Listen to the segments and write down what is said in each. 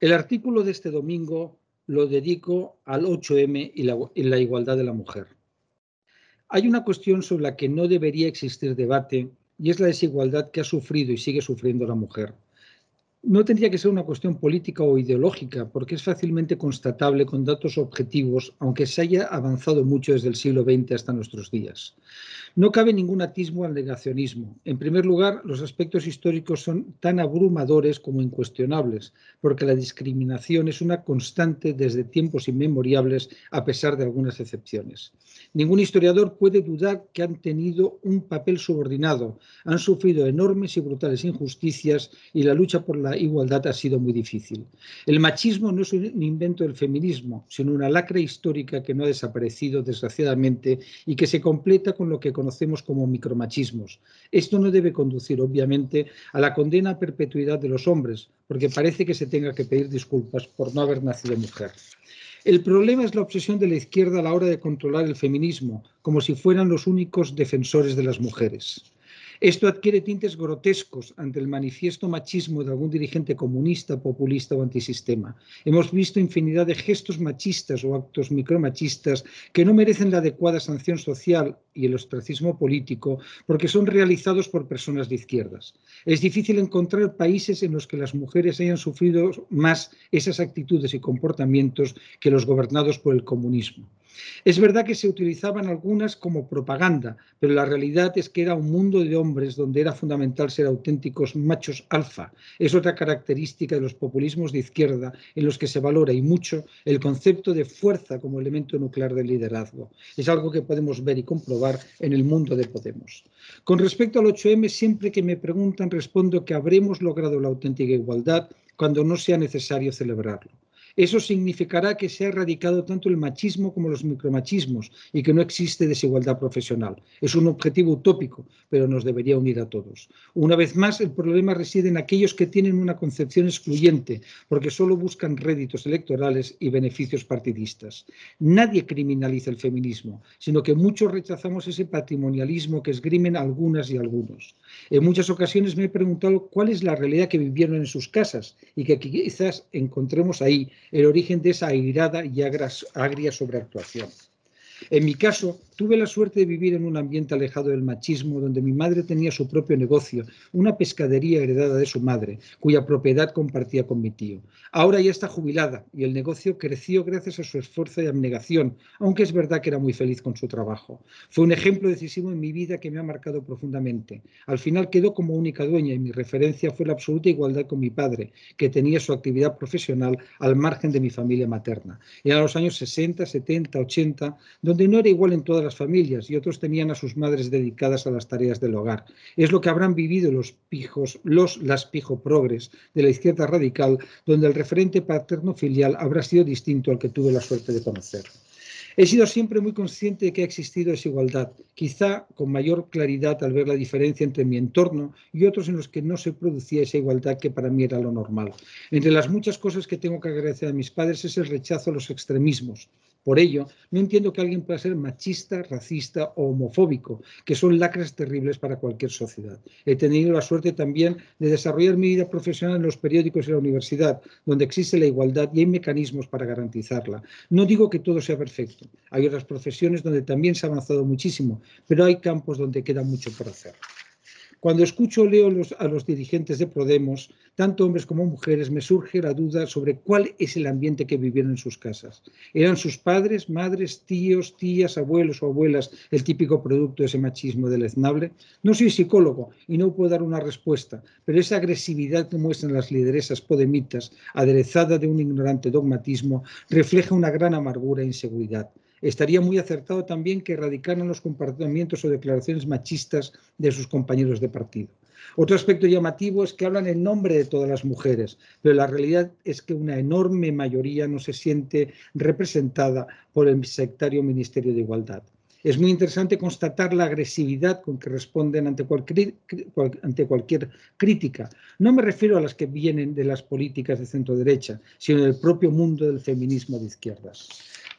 El artículo de este domingo lo dedico al 8M y la, y la, igualdad de la mujer. Hay una cuestión sobre la que no debería existir debate y es la desigualdad que ha sufrido y sigue sufriendo la mujer. No tendría que ser una cuestión política o ideológica, porque es fácilmente constatable con datos objetivos, aunque se haya avanzado mucho desde el siglo XX hasta nuestros días. No cabe ningún atismo al negacionismo. En primer lugar, los aspectos históricos son tan abrumadores como incuestionables, porque la discriminación es una constante desde tiempos inmemoriales, a pesar de algunas excepciones. Ningún historiador puede dudar que han tenido un papel subordinado, han sufrido enormes y brutales injusticias y la lucha por la igualdad ha sido muy difícil. El machismo no es un invento del feminismo, sino una lacra histórica que no ha desaparecido, desgraciadamente, y que se completa con lo que conocemos como micromachismos. Esto no debe conducir, obviamente, a la condena a perpetuidad de los hombres, porque parece que se tenga que pedir disculpas por no haber nacido mujer. El problema es la obsesión de la izquierda a la hora de controlar el feminismo, como si fueran los únicos defensores de las mujeres. Esto adquiere tintes grotescos ante el manifiesto machismo de algún dirigente comunista, populista o antisistema. Hemos visto infinidad de gestos machistas o actos micromachistas que no merecen la adecuada sanción social y el ostracismo político porque son realizados por personas de izquierdas. Es difícil encontrar países en los que las mujeres hayan sufrido más esas actitudes y comportamientos que los gobernados por el comunismo. Es verdad que se utilizaban algunas como propaganda, pero la realidad es que era un mundo de hombres donde era fundamental ser auténticos machos alfa. Es otra característica de los populismos de izquierda en los que se valora y mucho el concepto de fuerza como elemento nuclear del liderazgo. Es algo que podemos ver y comprobar en el mundo de Podemos. Con respecto al 8M, siempre que me preguntan respondo que habremos logrado la auténtica igualdad cuando no sea necesario celebrarlo. Eso significará que se ha erradicado tanto el machismo como los micromachismos y que no existe desigualdad profesional. Es un objetivo utópico, pero nos debería unir a todos. Una vez más, el problema reside en aquellos que tienen una concepción excluyente, porque solo buscan réditos electorales y beneficios partidistas. Nadie criminaliza el feminismo, sino que muchos rechazamos ese patrimonialismo que esgrimen algunas y algunos. En muchas ocasiones me he preguntado cuál es la realidad que vivieron en sus casas y que quizás encontremos ahí el origen de esa airada y agria sobreactuación. En mi caso, tuve la suerte de vivir en un ambiente alejado del machismo, donde mi madre tenía su propio negocio, una pescadería heredada de su madre, cuya propiedad compartía con mi tío. Ahora ya está jubilada y el negocio creció gracias a su esfuerzo y abnegación, aunque es verdad que era muy feliz con su trabajo. Fue un ejemplo decisivo en mi vida que me ha marcado profundamente. Al final quedó como única dueña y mi referencia fue la absoluta igualdad con mi padre, que tenía su actividad profesional al margen de mi familia materna. Eran los años 60, 70, 80, donde no era igual en todas las familias y otros tenían a sus madres dedicadas a las tareas del hogar. Es lo que habrán vivido los pijos, los las pijo progres de la izquierda radical, donde el referente paterno filial habrá sido distinto al que tuve la suerte de conocer. He sido siempre muy consciente de que ha existido desigualdad, quizá con mayor claridad al ver la diferencia entre mi entorno y otros en los que no se producía esa igualdad que para mí era lo normal. Entre las muchas cosas que tengo que agradecer a mis padres es el rechazo a los extremismos, por ello, no entiendo que alguien pueda ser machista, racista o homofóbico, que son lacras terribles para cualquier sociedad. He tenido la suerte también de desarrollar mi vida profesional en los periódicos y la universidad, donde existe la igualdad y hay mecanismos para garantizarla. No digo que todo sea perfecto. Hay otras profesiones donde también se ha avanzado muchísimo, pero hay campos donde queda mucho por hacer. Cuando escucho o leo a los dirigentes de Podemos, tanto hombres como mujeres, me surge la duda sobre cuál es el ambiente que vivieron en sus casas. ¿Eran sus padres, madres, tíos, tías, abuelos o abuelas el típico producto de ese machismo deleznable? No soy psicólogo y no puedo dar una respuesta, pero esa agresividad que muestran las lideresas podemitas, aderezada de un ignorante dogmatismo, refleja una gran amargura e inseguridad. Estaría muy acertado también que erradicaran los comportamientos o declaraciones machistas de sus compañeros de partido. Otro aspecto llamativo es que hablan en nombre de todas las mujeres, pero la realidad es que una enorme mayoría no se siente representada por el sectario Ministerio de Igualdad. Es muy interesante constatar la agresividad con que responden ante cualquier, ante cualquier, crítica. No me refiero a las que vienen de las políticas de centro derecha, sino del propio mundo del feminismo de izquierdas.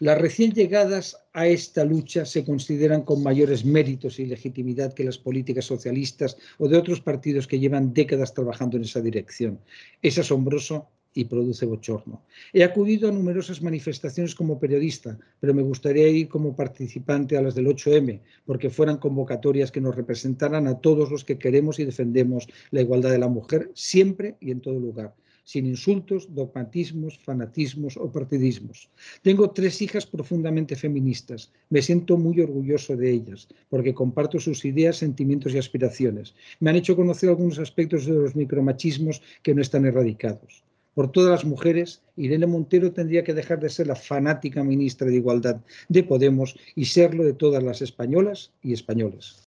Las recién llegadas a esta lucha se consideran con mayores méritos y legitimidad que las políticas socialistas o de otros partidos que llevan décadas trabajando en esa dirección. Es asombroso y produce bochorno. He acudido a numerosas manifestaciones como periodista, pero me gustaría ir como participante a las del 8M, porque fueran convocatorias que nos representaran a todos los que queremos y defendemos la igualdad de la mujer siempre y en todo lugar sin insultos, dogmatismos, fanatismos o partidismos. Tengo tres hijas profundamente feministas. Me siento muy orgulloso de ellas, porque comparto sus ideas, sentimientos y aspiraciones. Me han hecho conocer algunos aspectos de los micromachismos que no están erradicados por todas las mujeres, Irene Montero tendría que dejar de ser la fanática ministra de Igualdad de Podemos y serlo de todas las españolas y españoles.